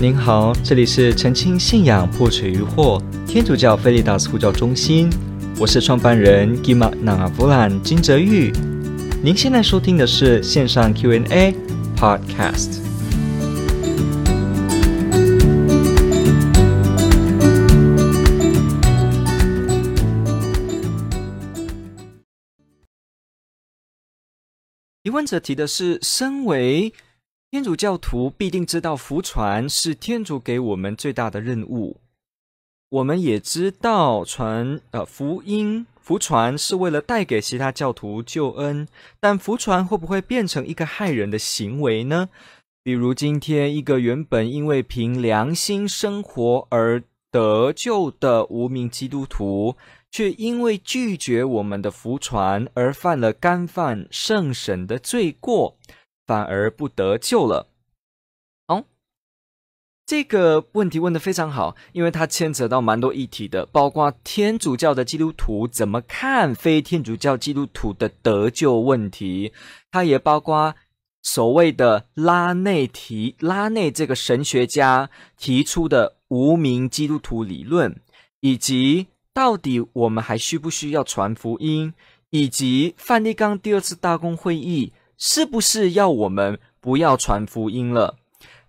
您好，这里是澄清信仰破除疑惑天主教菲利达斯呼叫中心，我是创办人 Gima Nangavulan 金哲昱。您现在收听的是线上 Q&A Podcast。提问者提的是：身为天主教徒必定知道福传是天主给我们最大的任务。我们也知道传呃福音福传是为了带给其他教徒救恩，但福传会不会变成一个害人的行为呢？比如今天一个原本因为凭良心生活而得救的无名基督徒，却因为拒绝我们的福传而犯了干犯圣神的罪过。反而不得救了。哦，这个问题问的非常好，因为它牵扯到蛮多议题的，包括天主教的基督徒怎么看非天主教基督徒的得救问题，它也包括所谓的拉内提拉内这个神学家提出的无名基督徒理论，以及到底我们还需不需要传福音，以及梵蒂冈第二次大公会议。是不是要我们不要传福音了？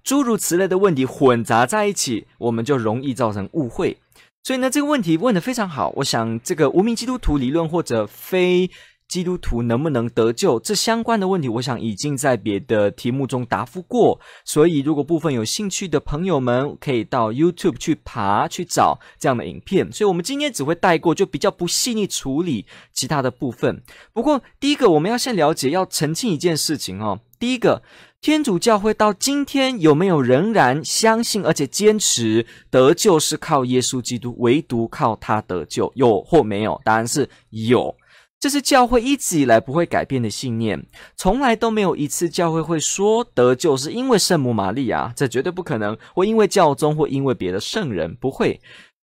诸如此类的问题混杂在一起，我们就容易造成误会。所以呢，这个问题问得非常好。我想，这个无名基督徒理论或者非。基督徒能不能得救？这相关的问题，我想已经在别的题目中答复过。所以，如果部分有兴趣的朋友们，可以到 YouTube 去爬去找这样的影片。所以，我们今天只会带过，就比较不细腻处理其他的部分。不过，第一个我们要先了解，要澄清一件事情哦。第一个，天主教会到今天有没有仍然相信而且坚持得救是靠耶稣基督，唯独靠他得救？有或没有？答案是有。这是教会一直以来不会改变的信念，从来都没有一次教会会说得救是因为圣母玛利亚，这绝对不可能，或因为教宗，或因为别的圣人，不会。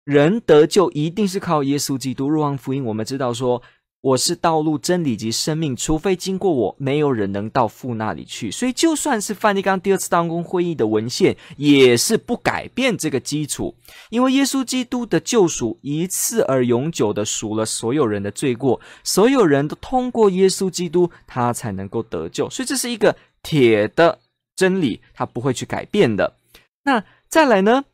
人得救一定是靠耶稣基督。若望福音我们知道说。我是道路、真理及生命，除非经过我，没有人能到父那里去。所以，就算是梵蒂冈第二次大公会议的文献，也是不改变这个基础。因为耶稣基督的救赎一次而永久的赎了所有人的罪过，所有人都通过耶稣基督，他才能够得救。所以，这是一个铁的真理，他不会去改变的。那再来呢？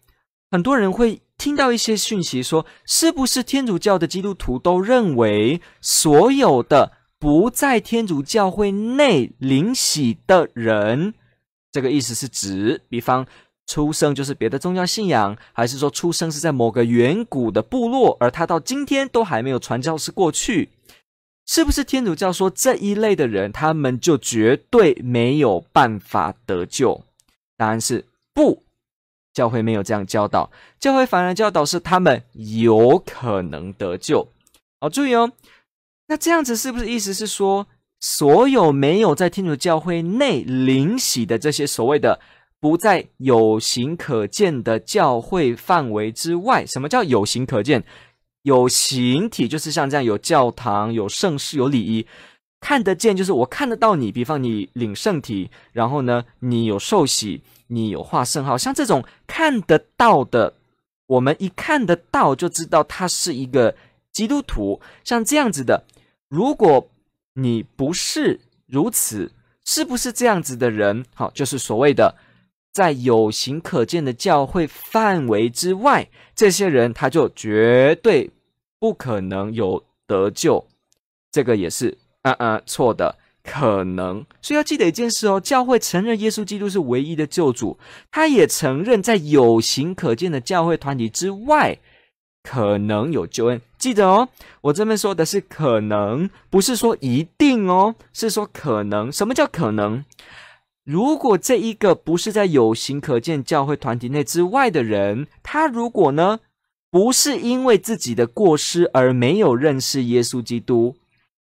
很多人会。听到一些讯息说，是不是天主教的基督徒都认为所有的不在天主教会内领洗的人，这个意思是指，比方出生就是别的宗教信仰，还是说出生是在某个远古的部落，而他到今天都还没有传教士过去，是不是天主教说这一类的人，他们就绝对没有办法得救？答案是不。教会没有这样教导，教会反而教导是他们有可能得救。好，注意哦。那这样子是不是意思是说，所有没有在天主教会内领洗的这些所谓的不在有形可见的教会范围之外？什么叫有形可见？有形体就是像这样有教堂、有圣事、有礼仪，看得见就是我看得到你。比方你领圣体，然后呢，你有受洗。你有画圣号，像这种看得到的，我们一看得到就知道他是一个基督徒。像这样子的，如果你不是如此，是不是这样子的人？好，就是所谓的在有形可见的教会范围之外，这些人他就绝对不可能有得救。这个也是，嗯嗯，错的。可能，所以要记得一件事哦，教会承认耶稣基督是唯一的救主，他也承认在有形可见的教会团体之外，可能有救恩。记得哦，我这边说的是可能，不是说一定哦，是说可能。什么叫可能？如果这一个不是在有形可见教会团体内之外的人，他如果呢，不是因为自己的过失而没有认识耶稣基督。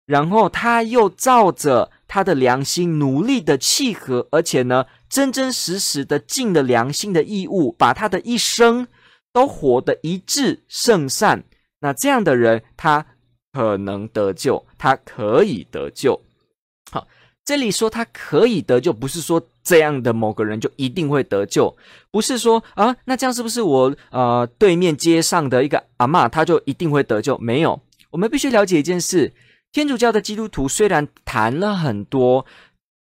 然后他又照着他的良心努力的契合，而且呢，真真实实的尽了良心的义务，把他的一生都活得一致圣善。那这样的人，他可能得救，他可以得救。好，这里说他可以得救，不是说这样的某个人就一定会得救，不是说啊，那这样是不是我呃对面街上的一个阿嬷，他就一定会得救？没有，我们必须了解一件事：天主教的基督徒虽然谈了很多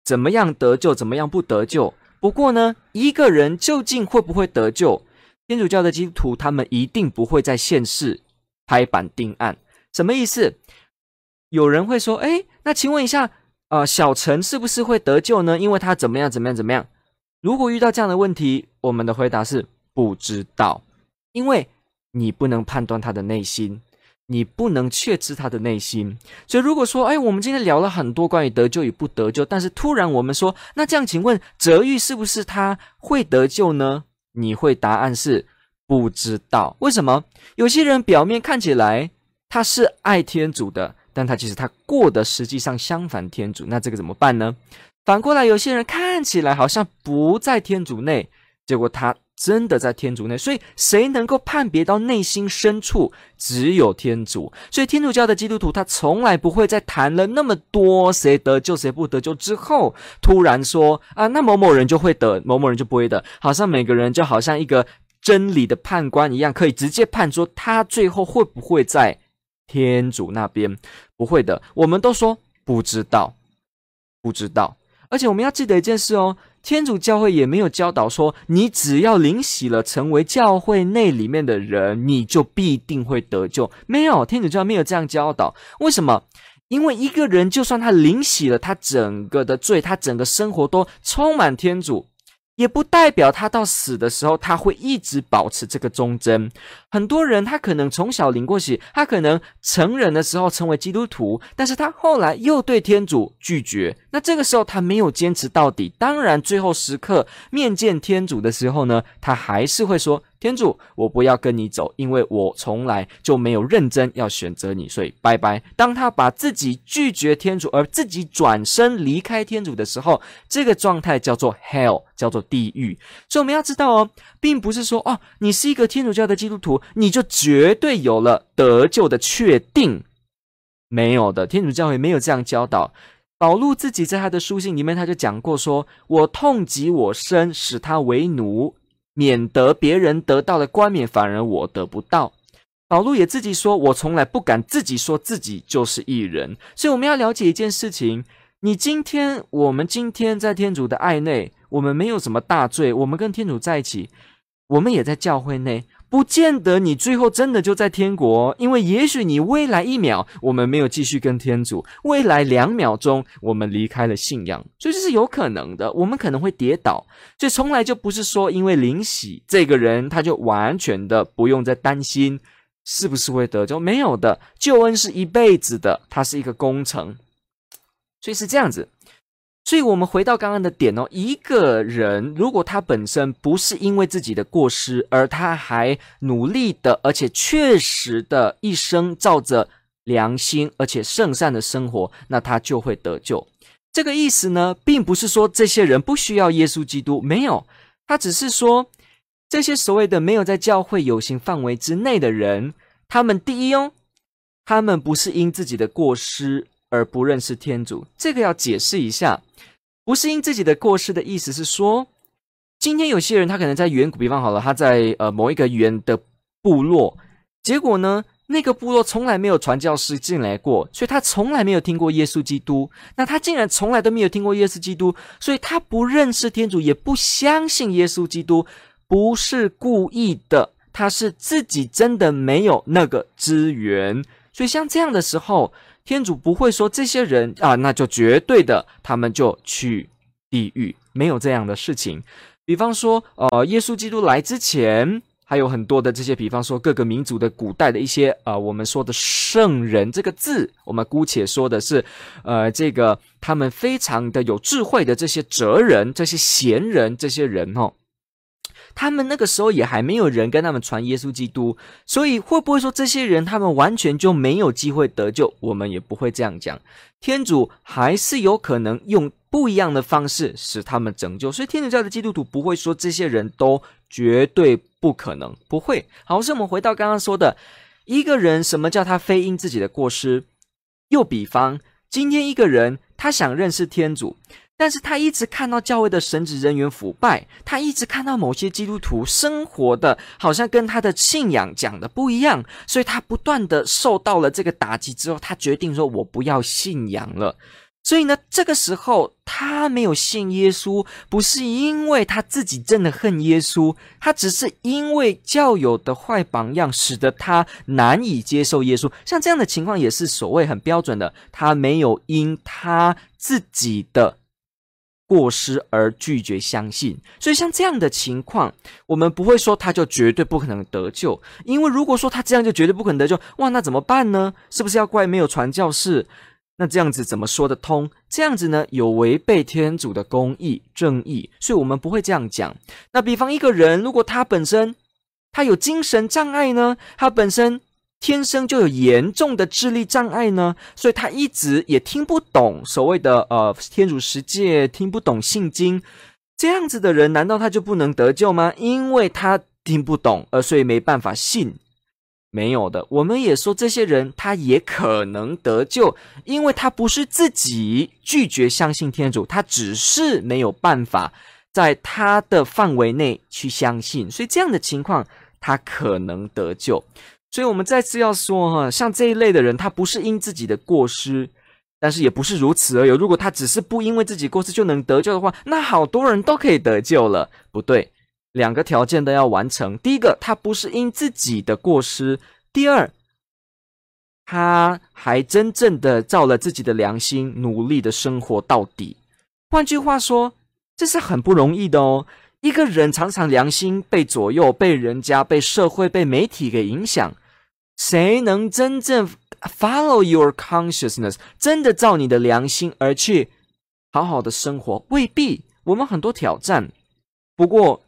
怎么样得救，怎么样不得救，不过呢，一个人究竟会不会得救，天主教的基督徒他们一定不会在现世拍板定案。什么意思？有人会说，诶，那请问一下。呃，小陈是不是会得救呢？因为他怎么样怎么样怎么样？如果遇到这样的问题，我们的回答是不知道，因为你不能判断他的内心，你不能确知他的内心。所以如果说，哎，我们今天聊了很多关于得救与不得救，但是突然我们说，那这样请问泽玉是不是他会得救呢？你会答案是不知道。为什么？有些人表面看起来他是爱天主的。但他其实他过得实际上相反天主，那这个怎么办呢？反过来，有些人看起来好像不在天主内，结果他真的在天主内。所以谁能够判别到内心深处？只有天主。所以天主教的基督徒他从来不会在谈了那么多谁得救谁不得救之后，突然说啊，那某某人就会得，某某人就不会得，好像每个人就好像一个真理的判官一样，可以直接判说他最后会不会在。天主那边不会的，我们都说不知道，不知道。而且我们要记得一件事哦，天主教会也没有教导说，你只要领洗了，成为教会内里面的人，你就必定会得救。没有，天主教没有这样教导。为什么？因为一个人就算他领洗了，他整个的罪，他整个生活都充满天主。也不代表他到死的时候，他会一直保持这个忠贞。很多人他可能从小领过洗，他可能成人的时候成为基督徒，但是他后来又对天主拒绝。那这个时候他没有坚持到底，当然最后时刻面见天主的时候呢，他还是会说。天主，我不要跟你走，因为我从来就没有认真要选择你，所以拜拜。当他把自己拒绝天主，而自己转身离开天主的时候，这个状态叫做 hell，叫做地狱。所以我们要知道哦，并不是说哦，你是一个天主教的基督徒，你就绝对有了得救的确定，没有的。天主教会没有这样教导。保禄自己在他的书信里面，他就讲过说：“我痛及我身，使他为奴。”免得别人得到了冠冕，反而我得不到。保禄也自己说：“我从来不敢自己说自己就是艺人。”所以我们要了解一件事情：你今天，我们今天在天主的爱内，我们没有什么大罪，我们跟天主在一起，我们也在教会内。不见得你最后真的就在天国，因为也许你未来一秒我们没有继续跟天主，未来两秒钟我们离开了信仰，所以这是有可能的。我们可能会跌倒，所以从来就不是说因为灵洗这个人他就完全的不用再担心是不是会得救，没有的，救恩是一辈子的，它是一个工程，所以是这样子。所以，我们回到刚刚的点哦，一个人如果他本身不是因为自己的过失，而他还努力的，而且确实的一生照着良心而且圣善的生活，那他就会得救。这个意思呢，并不是说这些人不需要耶稣基督，没有，他只是说这些所谓的没有在教会有形范围之内的人，他们第一哦，他们不是因自己的过失。而不认识天主，这个要解释一下，不是因自己的过失的意思是说，今天有些人他可能在远古，比方好了，他在呃某一个远的部落，结果呢，那个部落从来没有传教士进来过，所以他从来没有听过耶稣基督。那他竟然从来都没有听过耶稣基督，所以他不认识天主，也不相信耶稣基督，不是故意的，他是自己真的没有那个资源。所以像这样的时候。天主不会说这些人啊，那就绝对的，他们就去地狱，没有这样的事情。比方说，呃，耶稣基督来之前，还有很多的这些，比方说各个民族的古代的一些，呃，我们说的圣人这个字，我们姑且说的是，呃，这个他们非常的有智慧的这些哲人、这些贤人、这些人哦。他们那个时候也还没有人跟他们传耶稣基督，所以会不会说这些人他们完全就没有机会得救？我们也不会这样讲。天主还是有可能用不一样的方式使他们拯救，所以天主教的基督徒不会说这些人都绝对不可能，不会。好，像我们回到刚刚说的，一个人什么叫他非因自己的过失？又比方，今天一个人他想认识天主。但是他一直看到教会的神职人员腐败，他一直看到某些基督徒生活的好像跟他的信仰讲的不一样，所以他不断的受到了这个打击之后，他决定说：“我不要信仰了。”所以呢，这个时候他没有信耶稣，不是因为他自己真的恨耶稣，他只是因为教友的坏榜样使得他难以接受耶稣。像这样的情况也是所谓很标准的，他没有因他自己的。过失而拒绝相信，所以像这样的情况，我们不会说他就绝对不可能得救，因为如果说他这样就绝对不可能得救，哇，那怎么办呢？是不是要怪没有传教士？那这样子怎么说得通？这样子呢，有违背天主的公义正义，所以我们不会这样讲。那比方一个人，如果他本身他有精神障碍呢，他本身。天生就有严重的智力障碍呢，所以他一直也听不懂所谓的呃天主十诫，听不懂信经。这样子的人，难道他就不能得救吗？因为他听不懂，而所以没办法信。没有的，我们也说这些人他也可能得救，因为他不是自己拒绝相信天主，他只是没有办法在他的范围内去相信，所以这样的情况他可能得救。所以，我们再次要说哈，像这一类的人，他不是因自己的过失，但是也不是如此而已。如果他只是不因为自己过失就能得救的话，那好多人都可以得救了。不对，两个条件都要完成。第一个，他不是因自己的过失；第二，他还真正的照了自己的良心，努力的生活到底。换句话说，这是很不容易的哦。一个人常常良心被左右，被人家、被社会、被媒体给影响。谁能真正 follow your consciousness，真的照你的良心而去好好的生活？未必，我们很多挑战。不过，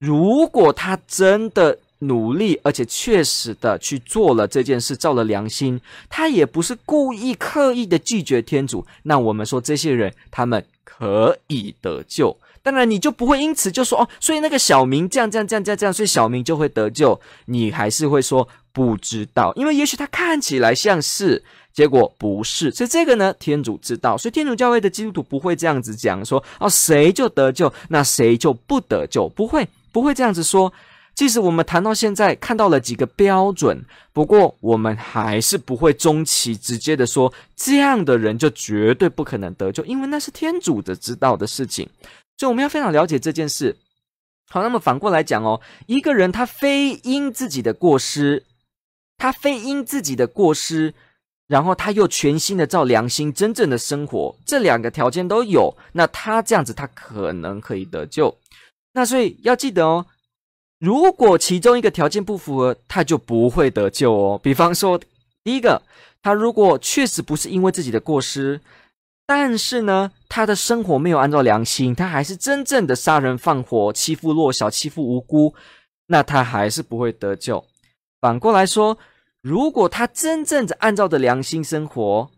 如果他真的努力，而且确实的去做了这件事，照了良心，他也不是故意刻意的拒绝天主，那我们说这些人，他们可以得救。当然，你就不会因此就说哦，所以那个小明这样这样这样这样这样，所以小明就会得救。你还是会说。不知道，因为也许他看起来像是，结果不是，所以这个呢，天主知道，所以天主教会的基督徒不会这样子讲说，哦，谁就得救，那谁就不得救，不会，不会这样子说。即使我们谈到现在看到了几个标准，不过我们还是不会中其直接的说，这样的人就绝对不可能得救，因为那是天主的知道的事情，所以我们要非常了解这件事。好，那么反过来讲哦，一个人他非因自己的过失。他非因自己的过失，然后他又全心的照良心真正的生活，这两个条件都有，那他这样子他可能可以得救。那所以要记得哦，如果其中一个条件不符合，他就不会得救哦。比方说，第一个，他如果确实不是因为自己的过失，但是呢，他的生活没有按照良心，他还是真正的杀人放火、欺负弱小、欺负无辜，那他还是不会得救。反过来说，如果他真正的按照着良心生活，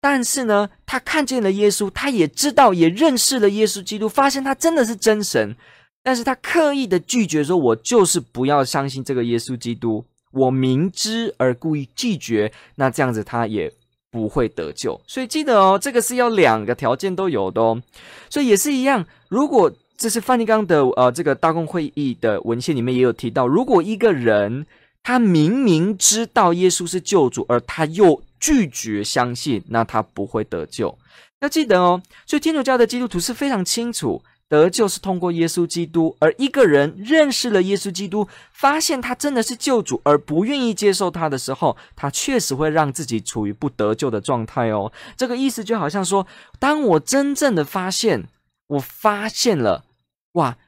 但是呢，他看见了耶稣，他也知道，也认识了耶稣基督，发现他真的是真神，但是他刻意的拒绝说：“我就是不要相信这个耶稣基督。”我明知而故意拒绝，那这样子他也不会得救。所以记得哦，这个是要两个条件都有的哦。所以也是一样，如果这是梵蒂冈的呃这个大公会议的文献里面也有提到，如果一个人。他明明知道耶稣是救主，而他又拒绝相信，那他不会得救。要记得哦，所以天主教的基督徒是非常清楚，得救是通过耶稣基督。而一个人认识了耶稣基督，发现他真的是救主，而不愿意接受他的时候，他确实会让自己处于不得救的状态哦。这个意思就好像说，当我真正的发现，我发现了，哇！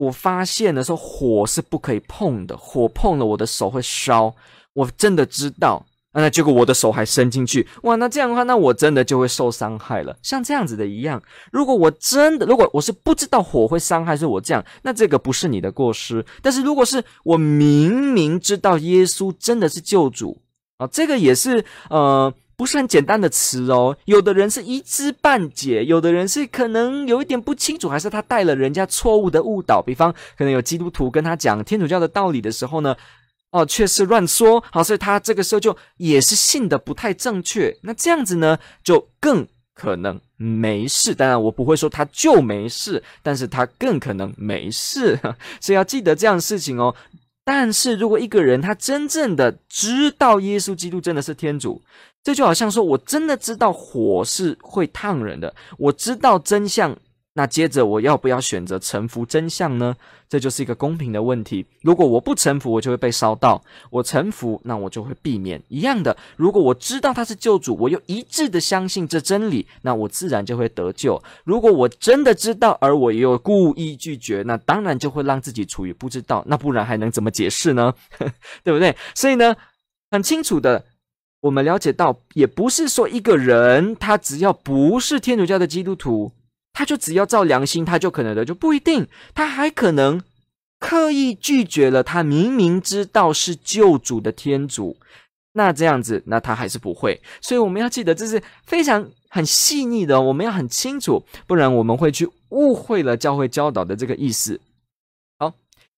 我发现的时候，火是不可以碰的，火碰了我的手会烧。我真的知道，那结果我的手还伸进去，哇，那这样的话，那我真的就会受伤害了。像这样子的一样，如果我真的，如果我是不知道火会伤害，是我这样，那这个不是你的过失。但是如果是我明明知道耶稣真的是救主啊，这个也是呃。不是很简单的词哦，有的人是一知半解，有的人是可能有一点不清楚，还是他带了人家错误的误导。比方，可能有基督徒跟他讲天主教的道理的时候呢，哦，却是乱说，好，所以他这个时候就也是信的不太正确。那这样子呢，就更可能没事。当然，我不会说他就没事，但是他更可能没事。所以要记得这样的事情哦。但是如果一个人他真正的知道耶稣基督真的是天主，这就好像说我真的知道火是会烫人的，我知道真相。那接着我要不要选择臣服真相呢？这就是一个公平的问题。如果我不臣服，我就会被烧到；我臣服，那我就会避免。一样的，如果我知道他是救主，我又一致的相信这真理，那我自然就会得救。如果我真的知道，而我又故意拒绝，那当然就会让自己处于不知道。那不然还能怎么解释呢？对不对？所以呢，很清楚的，我们了解到，也不是说一个人他只要不是天主教的基督徒。他就只要照良心，他就可能的就不一定，他还可能刻意拒绝了他明明知道是救主的天主，那这样子，那他还是不会。所以我们要记得，这是非常很细腻的，我们要很清楚，不然我们会去误会了教会教导的这个意思。好，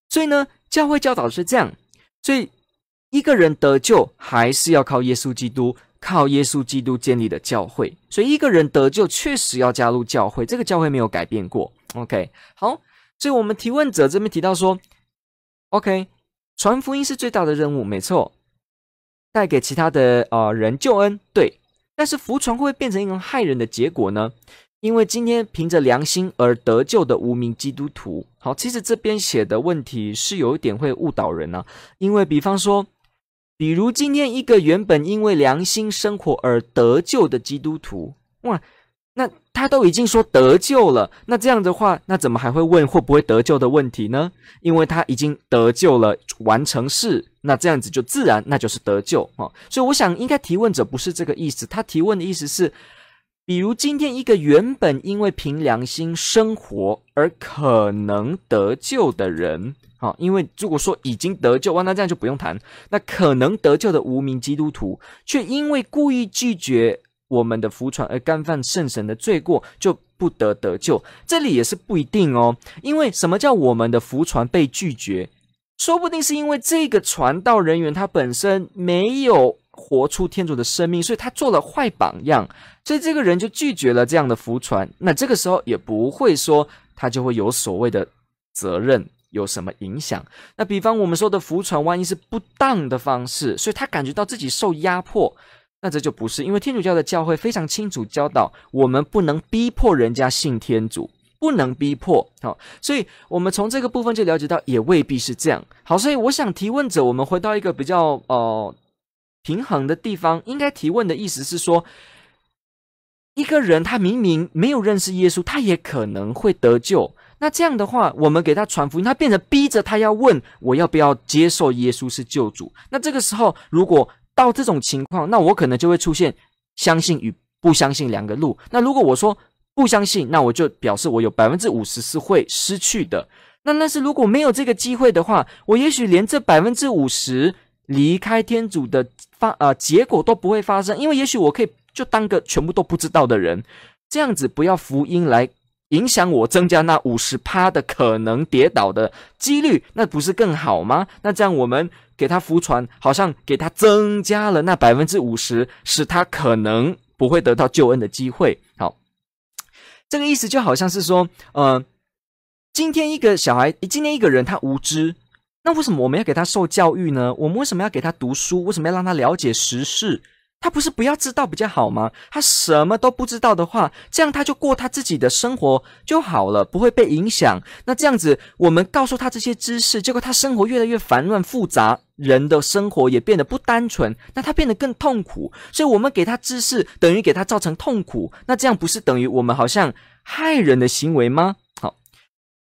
所以呢，教会教导是这样，所以一个人得救还是要靠耶稣基督。靠耶稣基督建立的教会，所以一个人得救确实要加入教会，这个教会没有改变过。OK，好，所以我们提问者这边提到说，OK，传福音是最大的任务，没错，带给其他的呃人救恩，对，但是福传会会变成一种害人的结果呢？因为今天凭着良心而得救的无名基督徒，好，其实这边写的问题是有一点会误导人呢、因为比方说。比如今天一个原本因为良心生活而得救的基督徒，哇，那他都已经说得救了，那这样的话，那怎么还会问会不会得救的问题呢？因为他已经得救了，完成事，那这样子就自然那就是得救哦。所以我想，应该提问者不是这个意思，他提问的意思是，比如今天一个原本因为凭良心生活而可能得救的人。好，因为如果说已经得救，哇，那这样就不用谈。那可能得救的无名基督徒，却因为故意拒绝我们的福传而干犯圣神的罪过，就不得得救。这里也是不一定哦。因为什么叫我们的福传被拒绝？说不定是因为这个传道人员他本身没有活出天主的生命，所以他做了坏榜样，所以这个人就拒绝了这样的福传。那这个时候也不会说他就会有所谓的责任。有什么影响？那比方我们说的福传，万一是不当的方式，所以他感觉到自己受压迫，那这就不是。因为天主教的教会非常清楚教导，我们不能逼迫人家信天主，不能逼迫。好，所以我们从这个部分就了解到，也未必是这样。好，所以我想提问者，我们回到一个比较呃平衡的地方，应该提问的意思是说，一个人他明明没有认识耶稣，他也可能会得救。那这样的话，我们给他传福音，他变成逼着他要问我要不要接受耶稣是救主。那这个时候，如果到这种情况，那我可能就会出现相信与不相信两个路。那如果我说不相信，那我就表示我有百分之五十是会失去的。那但是如果没有这个机会的话，我也许连这百分之五十离开天主的发呃结果都不会发生，因为也许我可以就当个全部都不知道的人，这样子不要福音来。影响我增加那五十趴的可能跌倒的几率，那不是更好吗？那这样我们给他福传，好像给他增加了那百分之五十，使他可能不会得到救恩的机会。好，这个意思就好像是说，呃，今天一个小孩，今天一个人他无知，那为什么我们要给他受教育呢？我们为什么要给他读书？为什么要让他了解时事？他不是不要知道比较好吗？他什么都不知道的话，这样他就过他自己的生活就好了，不会被影响。那这样子，我们告诉他这些知识，结果他生活越来越烦乱复杂，人的生活也变得不单纯，那他变得更痛苦。所以，我们给他知识，等于给他造成痛苦。那这样不是等于我们好像害人的行为吗？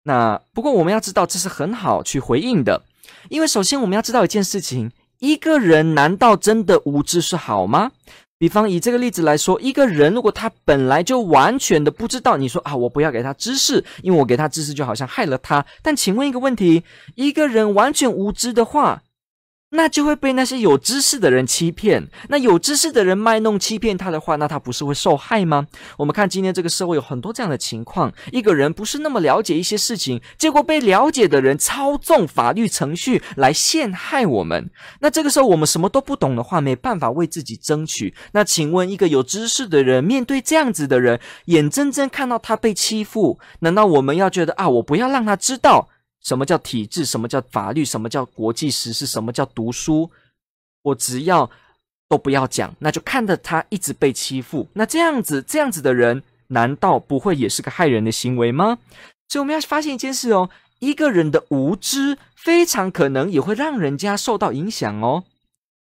那不过我们要知道，这是很好去回应的，因为首先我们要知道一件事情。一个人难道真的无知是好吗？比方以这个例子来说，一个人如果他本来就完全的不知道，你说啊，我不要给他知识，因为我给他知识就好像害了他。但请问一个问题：一个人完全无知的话，那就会被那些有知识的人欺骗。那有知识的人卖弄欺骗他的话，那他不是会受害吗？我们看今天这个社会有很多这样的情况：一个人不是那么了解一些事情，结果被了解的人操纵法律程序来陷害我们。那这个时候我们什么都不懂的话，没办法为自己争取。那请问，一个有知识的人面对这样子的人，眼睁睁看到他被欺负，难道我们要觉得啊，我不要让他知道？什么叫体制？什么叫法律？什么叫国际时事？什么叫读书？我只要都不要讲，那就看着他一直被欺负。那这样子，这样子的人，难道不会也是个害人的行为吗？所以我们要发现一件事哦，一个人的无知，非常可能也会让人家受到影响哦。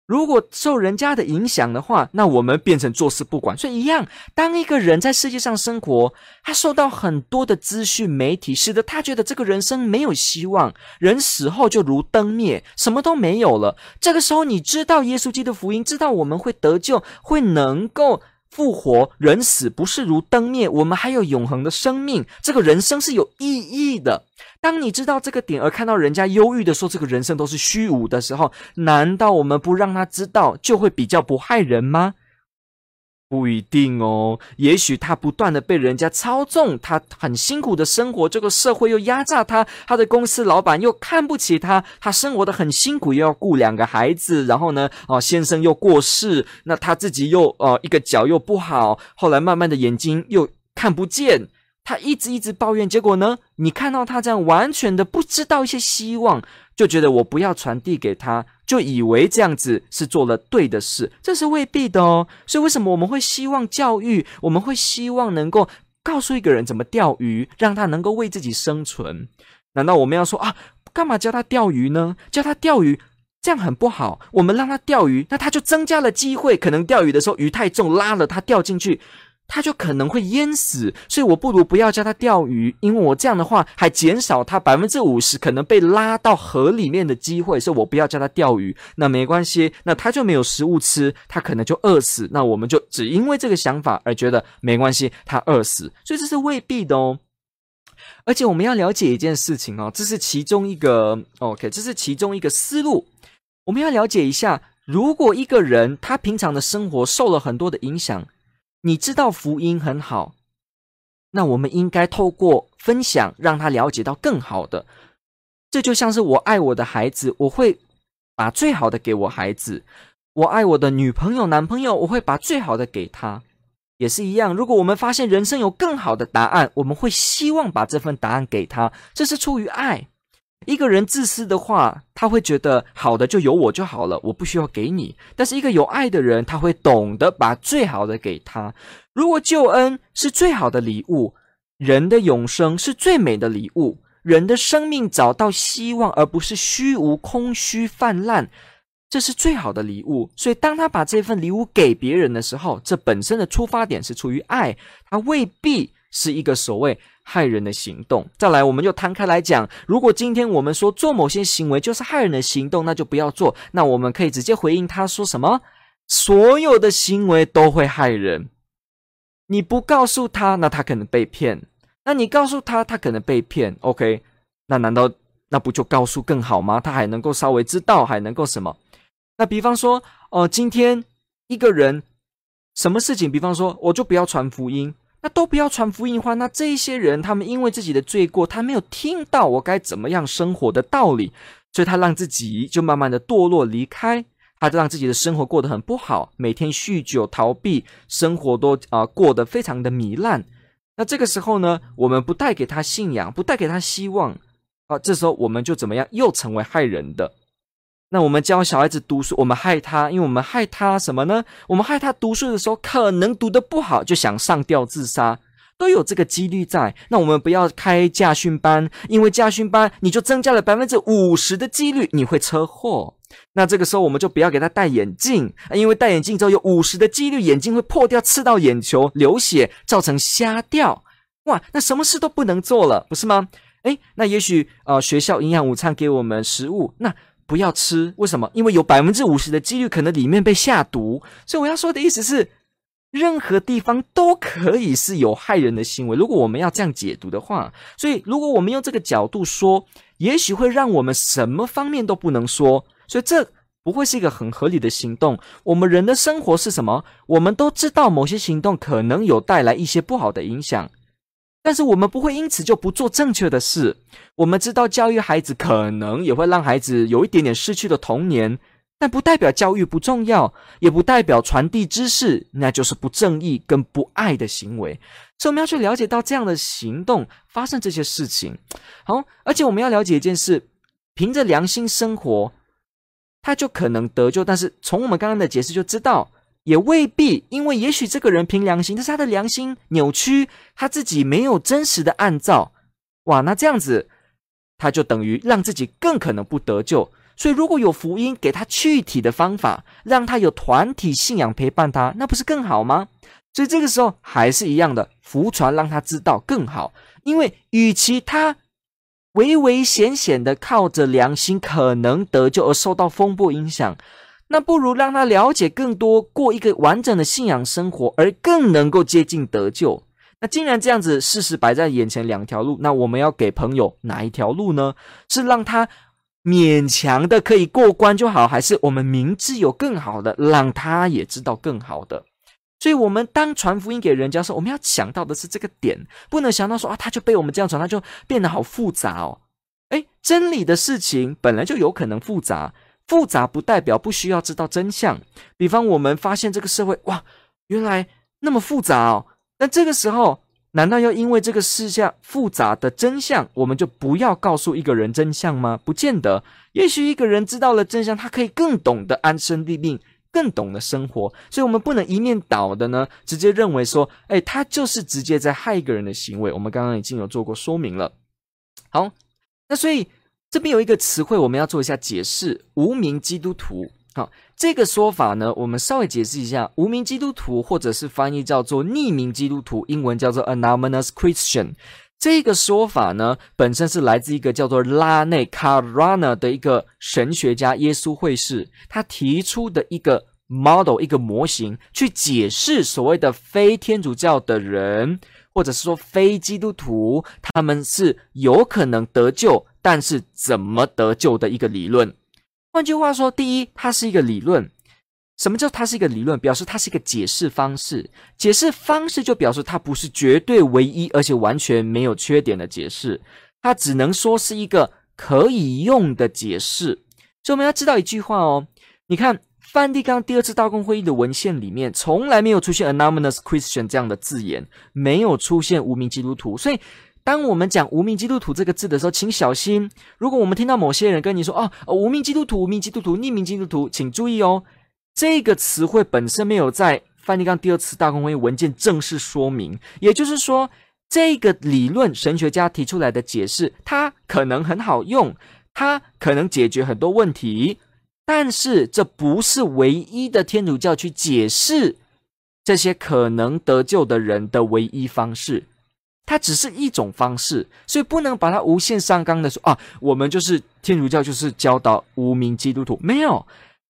如果受人家的影响的话，那我们变成坐视不管。所以一样，当一个人在世界上生活，他受到很多的资讯媒体，使得他觉得这个人生没有希望，人死后就如灯灭，什么都没有了。这个时候，你知道耶稣基督的福音，知道我们会得救，会能够。复活，人死不是如灯灭，我们还有永恒的生命。这个人生是有意义的。当你知道这个点，而看到人家忧郁的说这个人生都是虚无的时候，难道我们不让他知道，就会比较不害人吗？不一定哦，也许他不断的被人家操纵，他很辛苦的生活，这个社会又压榨他，他的公司老板又看不起他，他生活的很辛苦，又要顾两个孩子，然后呢，哦，先生又过世，那他自己又呃一个脚又不好，后来慢慢的眼睛又看不见，他一直一直抱怨，结果呢，你看到他这样完全的不知道一些希望，就觉得我不要传递给他。就以为这样子是做了对的事，这是未必的哦。所以为什么我们会希望教育？我们会希望能够告诉一个人怎么钓鱼，让他能够为自己生存？难道我们要说啊，干嘛教他钓鱼呢？教他钓鱼这样很不好。我们让他钓鱼，那他就增加了机会，可能钓鱼的时候鱼太重，拉了他掉进去。他就可能会淹死，所以我不如不要教他钓鱼，因为我这样的话还减少他百分之五十可能被拉到河里面的机会，所以我不要教他钓鱼。那没关系，那他就没有食物吃，他可能就饿死。那我们就只因为这个想法而觉得没关系，他饿死，所以这是未必的哦。而且我们要了解一件事情哦，这是其中一个 OK，这是其中一个思路。我们要了解一下，如果一个人他平常的生活受了很多的影响。你知道福音很好，那我们应该透过分享让他了解到更好的。这就像是我爱我的孩子，我会把最好的给我孩子；我爱我的女朋友、男朋友，我会把最好的给他。也是一样，如果我们发现人生有更好的答案，我们会希望把这份答案给他。这是出于爱。一个人自私的话，他会觉得好的就有我就好了，我不需要给你。但是一个有爱的人，他会懂得把最好的给他。如果救恩是最好的礼物，人的永生是最美的礼物，人的生命找到希望，而不是虚无空虚泛滥，这是最好的礼物。所以，当他把这份礼物给别人的时候，这本身的出发点是出于爱，他未必是一个所谓。害人的行动。再来，我们就摊开来讲。如果今天我们说做某些行为就是害人的行动，那就不要做。那我们可以直接回应他说什么？所有的行为都会害人。你不告诉他，那他可能被骗；那你告诉他，他可能被骗。OK，那难道那不就告诉更好吗？他还能够稍微知道，还能够什么？那比方说，哦、呃，今天一个人什么事情？比方说，我就不要传福音。那都不要传福音话，那这一些人，他们因为自己的罪过，他没有听到我该怎么样生活的道理，所以他让自己就慢慢的堕落离开，他就让自己的生活过得很不好，每天酗酒逃避，生活都啊、过得非常的糜烂。那这个时候呢，我们不带给他信仰，不带给他希望啊，这时候我们就怎么样，又成为害人的。那我们教小孩子读书，我们害他，因为我们害他什么呢？我们害他读书的时候可能读得不好，就想上吊自杀，都有这个几率在。那我们不要开驾训班，因为驾训班你就增加了百分之五十的几率你会车祸。那这个时候我们就不要给他戴眼镜，因为戴眼镜之后有五十的几率眼镜会破掉，刺到眼球流血，造成瞎掉。哇，那什么事都不能做了，不是吗？诶，那也许呃学校营养午餐给我们食物，那。不要吃，为什么？因为有百分之五十的几率可能里面被下毒。所以我要说的意思是，任何地方都可以是有害人的行为。如果我们要这样解读的话，所以如果我们用这个角度说，也许会让我们什么方面都不能说。所以这不会是一个很合理的行动。我们人的生活是什么？我们都知道某些行动可能有带来一些不好的影响，但是我们不会因此就不做正确的事。我们知道教育孩子可能也会让孩子有一点点失去了童年。但不代表教育不重要，也不代表传递知识那就是不正义跟不爱的行为。所以我们要去了解到这样的行动发生这些事情。好，而且我们要了解一件事：凭着良心生活，他就可能得救。但是从我们刚刚的解释就知道，也未必，因为也许这个人凭良心，但是他的良心扭曲，他自己没有真实的按照。哇，那这样子，他就等于让自己更可能不得救。所以，如果有福音给他具体的方法，让他有团体信仰陪伴他，那不是更好吗？所以这个时候还是一样的，福传让他知道更好。因为与其他危危险险的靠着良心可能得救而受到风波影响，那不如让他了解更多，过一个完整的信仰生活，而更能够接近得救。那既然这样子，事实摆在眼前，两条路，那我们要给朋友哪一条路呢？是让他。勉强的可以过关就好，还是我们明知有更好的，让他也知道更好的？所以，我们当传福音给人家时候，我们要想到的是这个点，不能想到说啊，他就被我们这样传，他就变得好复杂哦。诶，真理的事情本来就有可能复杂，复杂不代表不需要知道真相。比方，我们发现这个社会，哇，原来那么复杂哦，那这个时候。难道要因为这个事项复杂的真相，我们就不要告诉一个人真相吗？不见得。也许一个人知道了真相，他可以更懂得安身立命，更懂得生活。所以，我们不能一面倒的呢，直接认为说，哎，他就是直接在害一个人的行为。我们刚刚已经有做过说明了。好，那所以这边有一个词汇，我们要做一下解释：无名基督徒。好，这个说法呢，我们稍微解释一下，无名基督徒或者是翻译叫做匿名基督徒，英文叫做 anonymous Christian。这个说法呢，本身是来自一个叫做拉内卡纳的一个神学家，耶稣会士，他提出的一个 model 一个模型，去解释所谓的非天主教的人，或者是说非基督徒，他们是有可能得救，但是怎么得救的一个理论。换句话说，第一，它是一个理论。什么叫它是一个理论？表示它是一个解释方式。解释方式就表示它不是绝对唯一，而且完全没有缺点的解释。它只能说是一个可以用的解释。所以我们要知道一句话哦，你看梵蒂冈第二次大公会议的文献里面，从来没有出现 “anonymous Christian” 这样的字眼，没有出现无名基督徒。所以。当我们讲“无名基督徒”这个字的时候，请小心。如果我们听到某些人跟你说“哦，无名基督徒、无名基督徒、匿名基督徒”，请注意哦，这个词汇本身没有在梵蒂冈第二次大公会文件正式说明。也就是说，这个理论神学家提出来的解释，它可能很好用，它可能解决很多问题，但是这不是唯一的天主教去解释这些可能得救的人的唯一方式。它只是一种方式，所以不能把它无限上纲的说啊，我们就是天主教，就是教导无名基督徒，没有，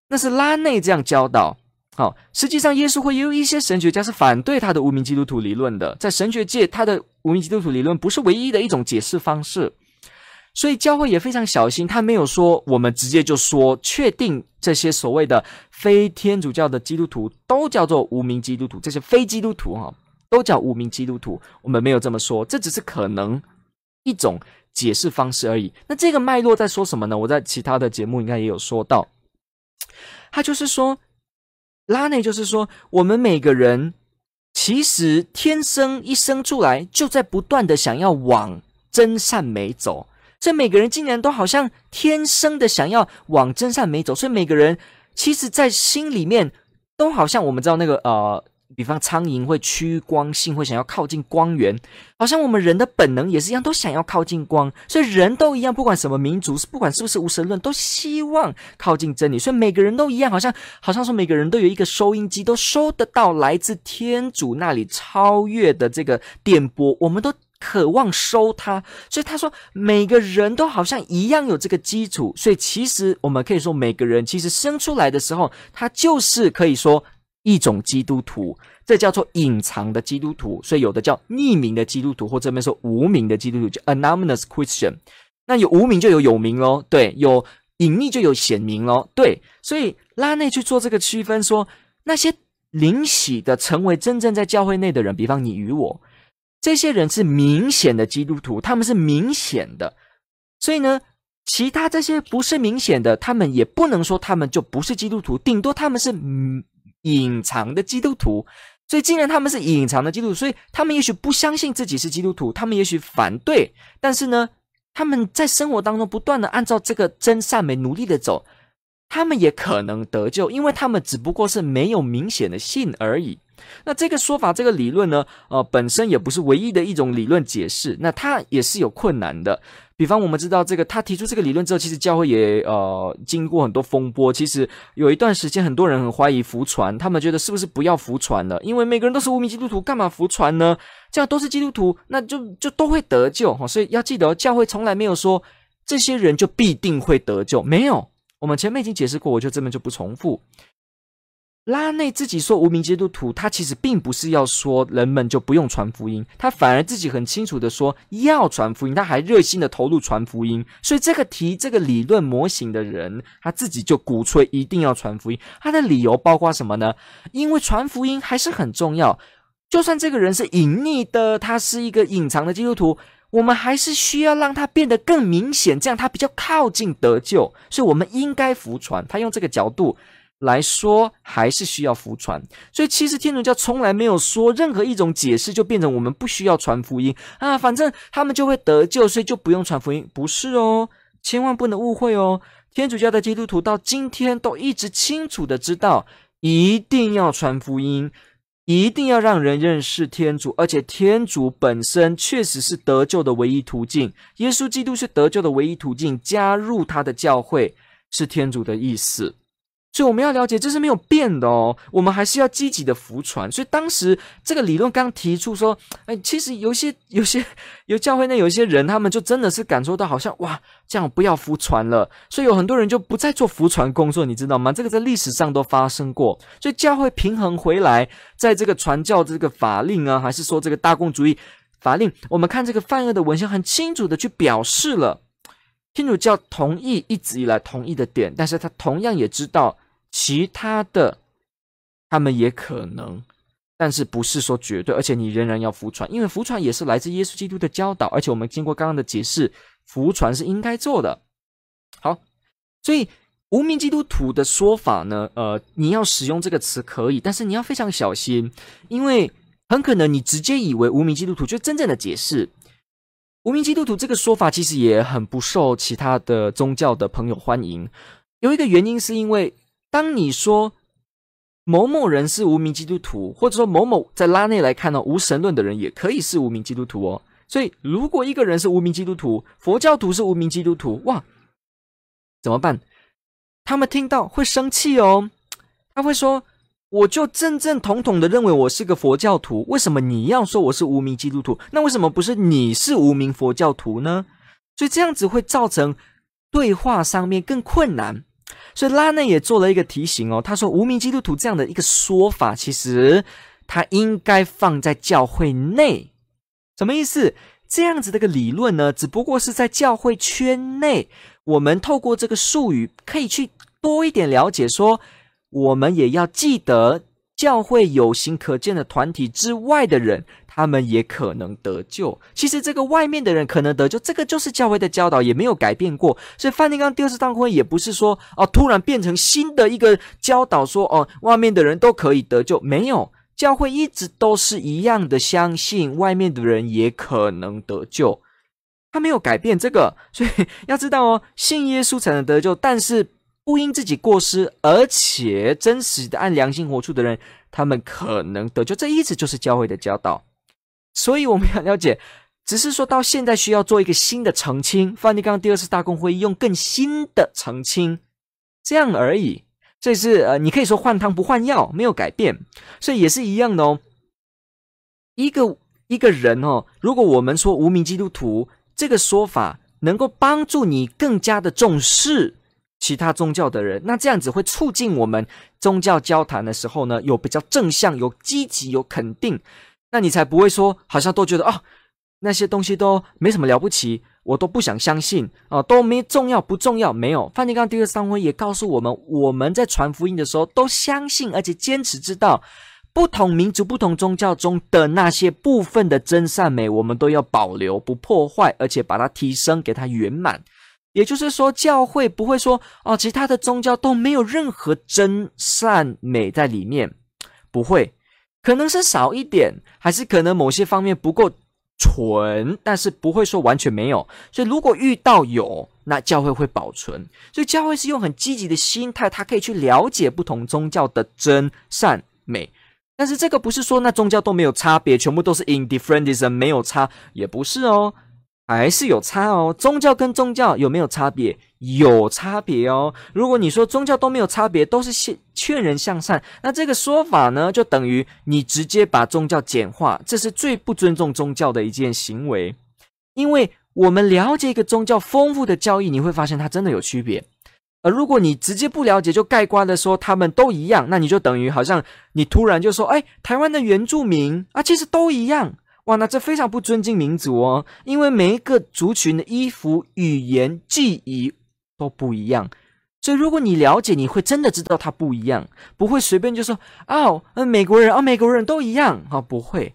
那是拉内这样教导。好，实际上耶稣会也有一些神学家是反对他的无名基督徒理论的，在神学界，他的无名基督徒理论不是唯一的一种解释方式，所以教会也非常小心，他没有说我们直接就说确定这些所谓的非天主教的基督徒都叫做无名基督徒，这些非基督徒哈。都叫无名基督徒，我们没有这么说，这只是可能一种解释方式而已。那这个脉络在说什么呢？我在其他的节目应该也有说到，他就是说，拉内就是说，我们每个人其实天生一生出来就在不断的想要往真善美走，所以每个人竟然都好像天生的想要往真善美走，所以每个人其实在心里面都好像我们知道那个呃。比方苍蝇会趋光性，会想要靠近光源，好像我们人的本能也是一样，都想要靠近光。所以人都一样，不管什么民族，是不管是不是无神论，都希望靠近真理。所以每个人都一样，好像好像说每个人都有一个收音机，都收得到来自天主那里超越的这个电波，我们都渴望收它。所以他说，每个人都好像一样有这个基础。所以其实我们可以说，每个人其实生出来的时候，他就是可以说。一种基督徒，这叫做隐藏的基督徒，所以有的叫匿名的基督徒，或这边说无名的基督徒，叫 anonymous Christian。那有无名就有有名喽，对，有隐匿就有显明咯。对，所以拉内去做这个区分说，那些领喜的成为真正在教会内的人，比方你与我，这些人是明显的基督徒，他们是明显的。所以呢，其他这些不是明显的，他们也不能说他们就不是基督徒，顶多他们是嗯隐藏的基督徒。所以，既然他们是隐藏的基督徒，所以他们也许不相信自己是基督徒，他们也许反对，但是呢，他们在生活当中不断的按照这个真善美努力的走，他们也可能得救，因为他们只不过是没有明显的信而已。那这个说法，这个理论呢，呃，本身也不是唯一的一种理论解释，那它也是有困难的。比方，我们知道这个，他提出这个理论之后，其实教会也呃经过很多风波。其实有一段时间，很多人很怀疑福传，他们觉得是不是不要福传了？因为每个人都是无名基督徒，干嘛福传呢？这样都是基督徒，那就就都会得救哈。所以要记得，教会从来没有说这些人就必定会得救，没有。我们前面已经解释过，我就这边就不重复。拉内自己说无名基督徒，他其实并不是要说人们就不用传福音，他反而自己很清楚的说要传福音，他还热心的投入传福音。所以这个提这个理论模型的人，他自己就鼓吹一定要传福音。他的理由包括什么呢？因为传福音还是很重要，就算这个人是隐匿的，他是一个隐藏的基督徒，我们还是需要让他变得更明显，这样他比较靠近得救。所以我们应该服传。他用这个角度。来说还是需要福传，所以其实天主教从来没有说任何一种解释就变成我们不需要传福音啊，反正他们就会得救，所以就不用传福音，不是哦，千万不能误会哦。天主教的基督徒到今天都一直清楚的知道，一定要传福音，一定要让人认识天主，而且天主本身确实是得救的唯一途径，耶稣基督是得救的唯一途径，加入他的教会是天主的意思。所以我们要了解，这是没有变的哦。我们还是要积极的服传。所以当时这个理论刚提出说，哎，其实有些、有些、有教会内有一些人，他们就真的是感受到好像哇，这样不要服传了。所以有很多人就不再做服传工作，你知道吗？这个在历史上都发生过。所以教会平衡回来，在这个传教这个法令啊，还是说这个大公主义法令，我们看这个梵二的文献，很清楚的去表示了天主教同意一直以来同意的点，但是他同样也知道。其他的，他们也可能，但是不是说绝对，而且你仍然要服传，因为服传也是来自耶稣基督的教导，而且我们经过刚刚的解释，服传是应该做的。好，所以无名基督徒的说法呢，呃，你要使用这个词可以，但是你要非常小心，因为很可能你直接以为无名基督徒就真正的解释。无名基督徒这个说法其实也很不受其他的宗教的朋友欢迎，有一个原因是因为。当你说某某人是无名基督徒，或者说某某在拉内来看呢，无神论的人也可以是无名基督徒哦。所以，如果一个人是无名基督徒，佛教徒是无名基督徒，哇，怎么办？他们听到会生气哦。他会说：“我就正正统统的认为我是个佛教徒，为什么你要说我是无名基督徒？那为什么不是你是无名佛教徒呢？”所以这样子会造成对话上面更困难。所以拉内也做了一个提醒哦，他说无名基督徒这样的一个说法，其实他应该放在教会内，什么意思？这样子的一个理论呢，只不过是在教会圈内，我们透过这个术语可以去多一点了解，说我们也要记得。教会有形可见的团体之外的人，他们也可能得救。其实这个外面的人可能得救，这个就是教会的教导，也没有改变过。所以梵蒂冈第二次大会也不是说哦，突然变成新的一个教导，说哦，外面的人都可以得救。没有，教会一直都是一样的，相信外面的人也可能得救，他没有改变这个。所以要知道哦，信耶稣才能得救，但是。不因自己过失，而且真实的按良心活出的人，他们可能得救。这一直就是教会的教导。所以我们要了解，只是说到现在需要做一个新的澄清。梵蒂冈第二次大公会用更新的澄清，这样而已。这是呃，你可以说换汤不换药，没有改变。所以也是一样的哦。一个一个人哦，如果我们说无名基督徒这个说法能够帮助你更加的重视。其他宗教的人，那这样子会促进我们宗教交谈的时候呢，有比较正向、有积极、有肯定，那你才不会说好像都觉得哦，那些东西都没什么了不起，我都不想相信啊，都没重要不重要？没有，梵蒂冈第二三会也告诉我们，我们在传福音的时候都相信，而且坚持知道，不同民族、不同宗教中的那些部分的真善美，我们都要保留，不破坏，而且把它提升，给它圆满。也就是说，教会不会说哦，其他的宗教都没有任何真善美在里面，不会，可能是少一点，还是可能某些方面不够。纯，但是不会说完全没有。所以如果遇到有，那教会会保存。所以教会是用很积极的心态，它可以去了解不同宗教的真善美。但是这个不是说那宗教都没有差别，全部都是 indifferentism 没有差，也不是哦。还是有差哦，宗教跟宗教有没有差别？有差别哦。如果你说宗教都没有差别，都是劝劝人向善，那这个说法呢，就等于你直接把宗教简化，这是最不尊重宗教的一件行为。因为我们了解一个宗教丰富的教义，你会发现它真的有区别。而如果你直接不了解，就盖棺的说他们都一样，那你就等于好像你突然就说，哎，台湾的原住民啊，其实都一样。哇，那这非常不尊敬民族哦，因为每一个族群的衣服、语言、记忆都不一样，所以如果你了解，你会真的知道它不一样，不会随便就说哦，美国人啊，美国人都一样啊，不会，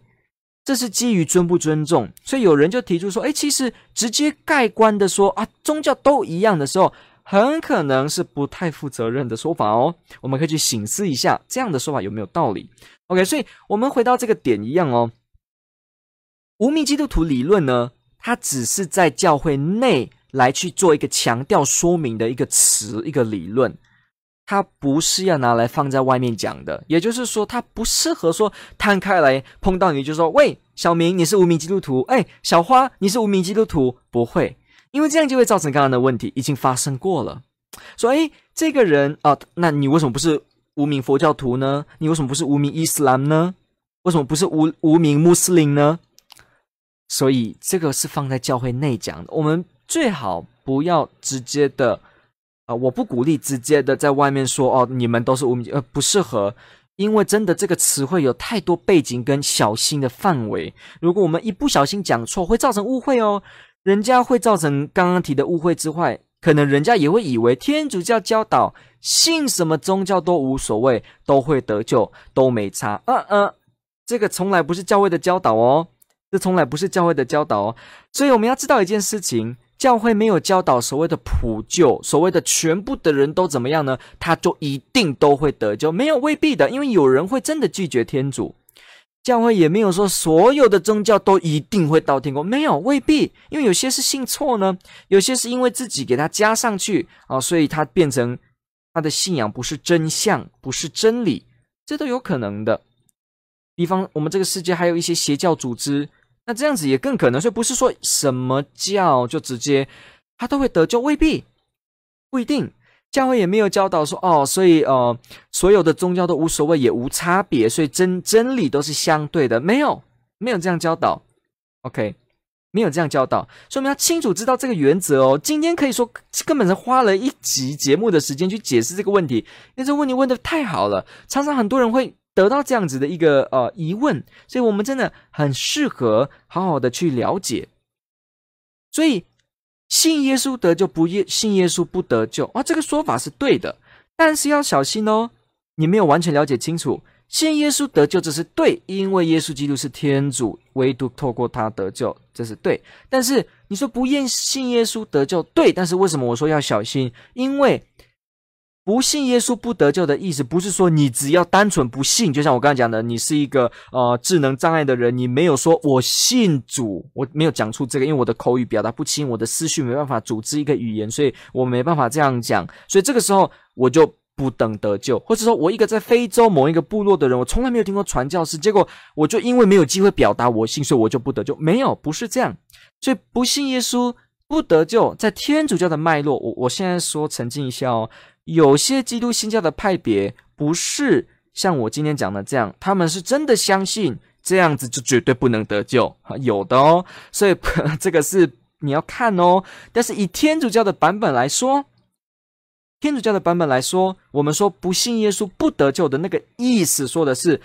这是基于尊不尊重，所以有人就提出说，诶，其实直接盖棺的说啊，宗教都一样的时候，很可能是不太负责任的说法哦，我们可以去省思一下，这样的说法有没有道理？OK，所以我们回到这个点一样哦。无名基督徒理论呢，它只是在教会内来去做一个强调说明的一个词，一个理论，它不是要拿来放在外面讲的。也就是说，它不适合说摊开来碰到你就说：“喂，小明，你是无名基督徒？”哎，小花，你是无名基督徒？不会，因为这样就会造成刚刚的问题，已经发生过了。所以这个人啊，那你为什么不是无名佛教徒呢？你为什么不是无名伊斯兰呢？为什么不是无无名穆斯林呢？所以这个是放在教会内讲的，我们最好不要直接的，呃，我不鼓励直接的在外面说哦，你们都是无名，呃，不适合，因为真的这个词汇有太多背景跟小心的范围，如果我们一不小心讲错，会造成误会哦，人家会造成刚刚提的误会之外，可能人家也会以为天主教教导信什么宗教都无所谓，都会得救，都没差，嗯嗯，这个从来不是教会的教导哦。这从来不是教会的教导哦，所以我们要知道一件事情：教会没有教导所谓的普救，所谓的全部的人都怎么样呢？他就一定都会得救？没有，未必的，因为有人会真的拒绝天主。教会也没有说所有的宗教都一定会到天国，没有，未必，因为有些是信错呢，有些是因为自己给他加上去啊，所以他变成他的信仰不是真相，不是真理，这都有可能的。比方，我们这个世界还有一些邪教组织。那这样子也更可能，所以不是说什么教就直接他都会得救，未必，不一定。教会也没有教导说哦，所以呃，所有的宗教都无所谓，也无差别，所以真真理都是相对的，没有，没有这样教导。OK，没有这样教导，所以我们要清楚知道这个原则哦。今天可以说根本是花了一集节目的时间去解释这个问题，因为这问题问的太好了，常常很多人会。得到这样子的一个呃疑问，所以我们真的很适合好好的去了解。所以信耶稣得救，不信耶稣不得救啊，这个说法是对的，但是要小心哦，你没有完全了解清楚。信耶稣得救这是对，因为耶稣基督是天主，唯独透过他得救，这是对。但是你说不愿信耶稣得救，对，但是为什么我说要小心？因为不信耶稣不得救的意思，不是说你只要单纯不信，就像我刚才讲的，你是一个呃智能障碍的人，你没有说我信主，我没有讲出这个，因为我的口语表达不清，我的思绪没办法组织一个语言，所以我没办法这样讲，所以这个时候我就不等得救，或者说我一个在非洲某一个部落的人，我从来没有听过传教士，结果我就因为没有机会表达我信，所以我就不得救，没有，不是这样，所以不信耶稣不得救，在天主教的脉络，我我现在说澄清一下哦。有些基督新教的派别不是像我今天讲的这样，他们是真的相信这样子就绝对不能得救，有的哦，所以 这个是你要看哦。但是以天主教的版本来说，天主教的版本来说，我们说不信耶稣不得救的那个意思，说的是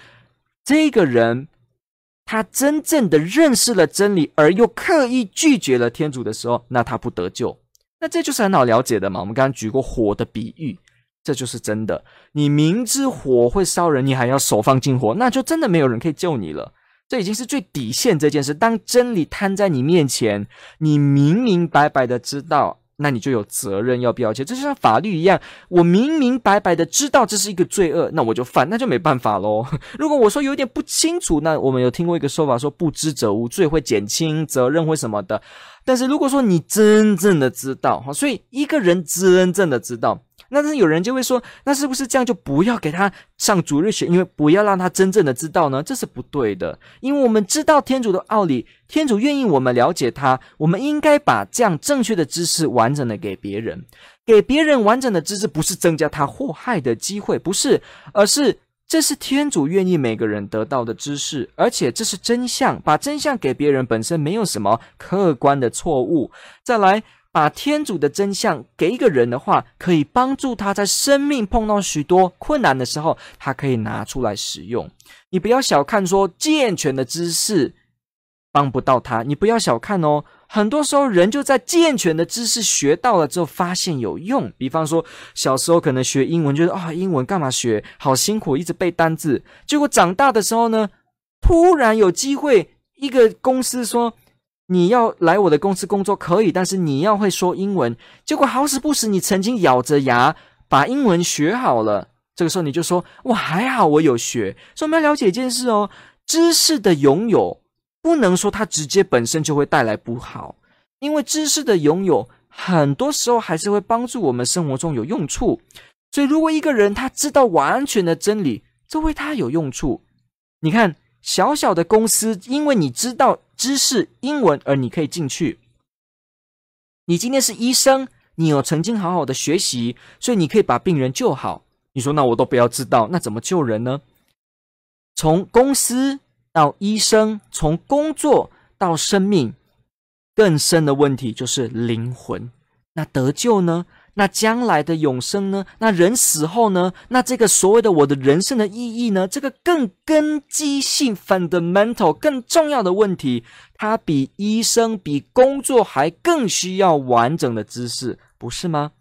这个人。他真正的认识了真理，而又刻意拒绝了天主的时候，那他不得救。那这就是很好了解的嘛。我们刚刚举过火的比喻，这就是真的。你明知火会烧人，你还要手放进火，那就真的没有人可以救你了。这已经是最底线这件事。当真理摊在你面前，你明明白白的知道。那你就有责任要不要接？这就像法律一样，我明明白白的知道这是一个罪恶，那我就犯，那就没办法喽。如果我说有点不清楚，那我们有听过一个说法，说不知者无罪，会减轻责任或什么的。但是如果说你真正的知道，哈，所以一个人真正的知道。那是有人就会说，那是不是这样就不要给他上主日学，因为不要让他真正的知道呢？这是不对的，因为我们知道天主的奥理，天主愿意我们了解他，我们应该把这样正确的知识完整的给别人，给别人完整的知识，不是增加他祸害的机会，不是，而是这是天主愿意每个人得到的知识，而且这是真相，把真相给别人本身没有什么客观的错误。再来。把天主的真相给一个人的话，可以帮助他在生命碰到许多困难的时候，他可以拿出来使用。你不要小看说健全的知识帮不到他，你不要小看哦。很多时候人就在健全的知识学到了之后，发现有用。比方说小时候可能学英文，觉得啊，英文干嘛学，好辛苦，一直背单字。结果长大的时候呢，突然有机会，一个公司说。你要来我的公司工作可以，但是你要会说英文。结果好死不死，你曾经咬着牙把英文学好了。这个时候你就说：“哇，还好我有学。”所以我们要了解一件事哦，知识的拥有不能说它直接本身就会带来不好，因为知识的拥有很多时候还是会帮助我们生活中有用处。所以如果一个人他知道完全的真理，这为他有用处。你看。小小的公司，因为你知道知识英文，而你可以进去。你今天是医生，你有曾经好好的学习，所以你可以把病人救好。你说那我都不要知道，那怎么救人呢？从公司到医生，从工作到生命，更深的问题就是灵魂。那得救呢？那将来的永生呢？那人死后呢？那这个所谓的我的人生的意义呢？这个更根基性 （fundamental） 更重要的问题，它比医生、比工作还更需要完整的知识，不是吗？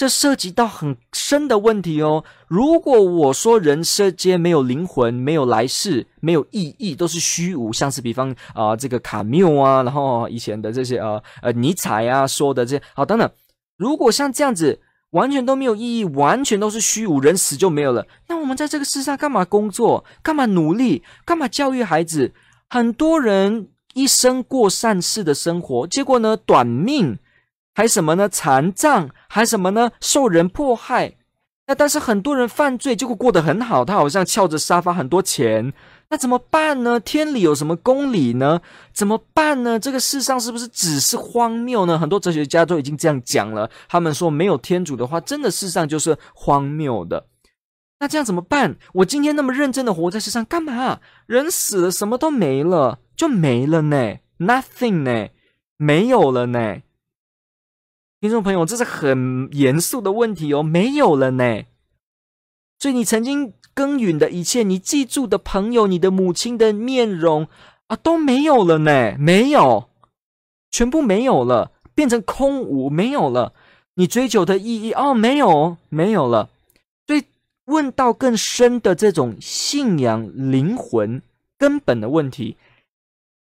这涉及到很深的问题哦。如果我说人世间没有灵魂、没有来世、没有意义，都是虚无，像是比方啊、呃，这个卡缪啊，然后以前的这些呃呃尼采啊说的这些，好等等。如果像这样子完全都没有意义，完全都是虚无，人死就没有了，那我们在这个世上干嘛工作？干嘛努力？干嘛教育孩子？很多人一生过善事的生活，结果呢，短命，还什么呢？残障，还什么呢？受人迫害。那但是很多人犯罪，结果过得很好，他好像翘着沙发，很多钱。那怎么办呢？天理有什么公理呢？怎么办呢？这个世上是不是只是荒谬呢？很多哲学家都已经这样讲了，他们说没有天主的话，真的世上就是荒谬的。那这样怎么办？我今天那么认真的活在世上干嘛？人死了，什么都没了，就没了呢？Nothing 呢？没有了呢？听众朋友，这是很严肃的问题哦，没有了呢。所以你曾经。耕耘的一切，你记住的朋友，你的母亲的面容啊，都没有了呢，没有，全部没有了，变成空无，没有了。你追求的意义哦，没有，没有了。所以问到更深的这种信仰、灵魂根本的问题。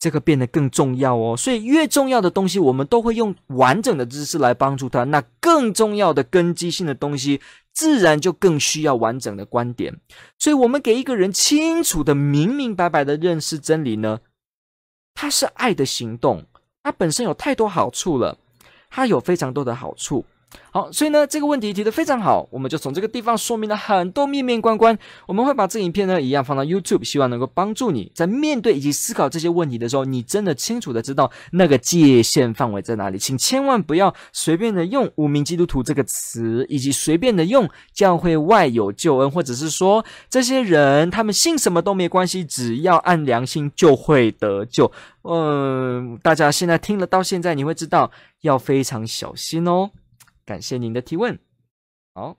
这个变得更重要哦，所以越重要的东西，我们都会用完整的知识来帮助他。那更重要的根基性的东西，自然就更需要完整的观点。所以，我们给一个人清楚的、明明白白的认识真理呢，它是爱的行动，它本身有太多好处了，它有非常多的好处。好，所以呢，这个问题提得非常好，我们就从这个地方说明了很多面面关关。我们会把这个影片呢，一样放到 YouTube，希望能够帮助你在面对以及思考这些问题的时候，你真的清楚的知道那个界限范围在哪里。请千万不要随便的用“无名基督徒”这个词，以及随便的用“教会外有救恩”，或者是说这些人他们信什么都没关系，只要按良心就会得救。嗯，大家现在听了到现在，你会知道要非常小心哦。感谢您的提问，好。